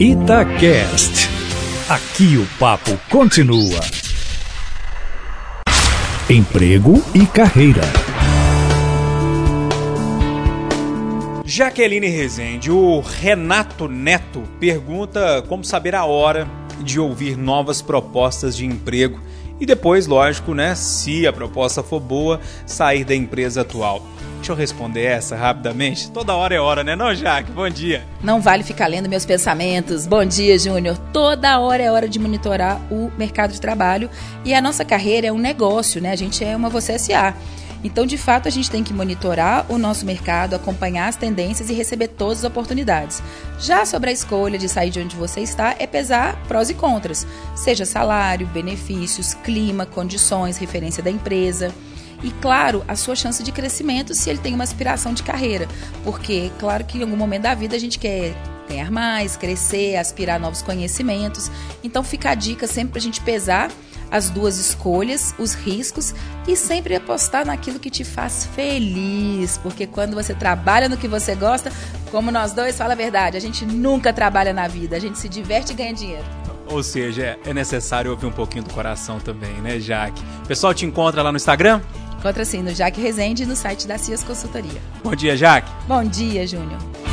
Itacast. Aqui o papo continua. Emprego e carreira. Jaqueline Rezende, o Renato Neto pergunta como saber a hora de ouvir novas propostas de emprego e depois, lógico, né, se a proposta for boa, sair da empresa atual. Deixa eu responder essa rapidamente. Toda hora é hora, né, não, Jaque? Bom dia. Não vale ficar lendo meus pensamentos. Bom dia, Júnior. Toda hora é hora de monitorar o mercado de trabalho e a nossa carreira é um negócio, né? A gente é uma você SA. Então, de fato, a gente tem que monitorar o nosso mercado, acompanhar as tendências e receber todas as oportunidades. Já sobre a escolha de sair de onde você está, é pesar prós e contras, seja salário, benefícios, clima, condições, referência da empresa e, claro, a sua chance de crescimento se ele tem uma aspiração de carreira. Porque, claro que em algum momento da vida a gente quer ganhar mais, crescer, aspirar a novos conhecimentos. Então fica a dica sempre para a gente pesar as duas escolhas, os riscos e sempre apostar naquilo que te faz feliz, porque quando você trabalha no que você gosta, como nós dois, fala a verdade, a gente nunca trabalha na vida, a gente se diverte e ganha dinheiro. Ou seja, é necessário ouvir um pouquinho do coração também, né, Jaque? O pessoal te encontra lá no Instagram? Encontra assim no Jaque Rezende e no site da Cias Consultoria. Bom dia, Jaque. Bom dia, Júnior.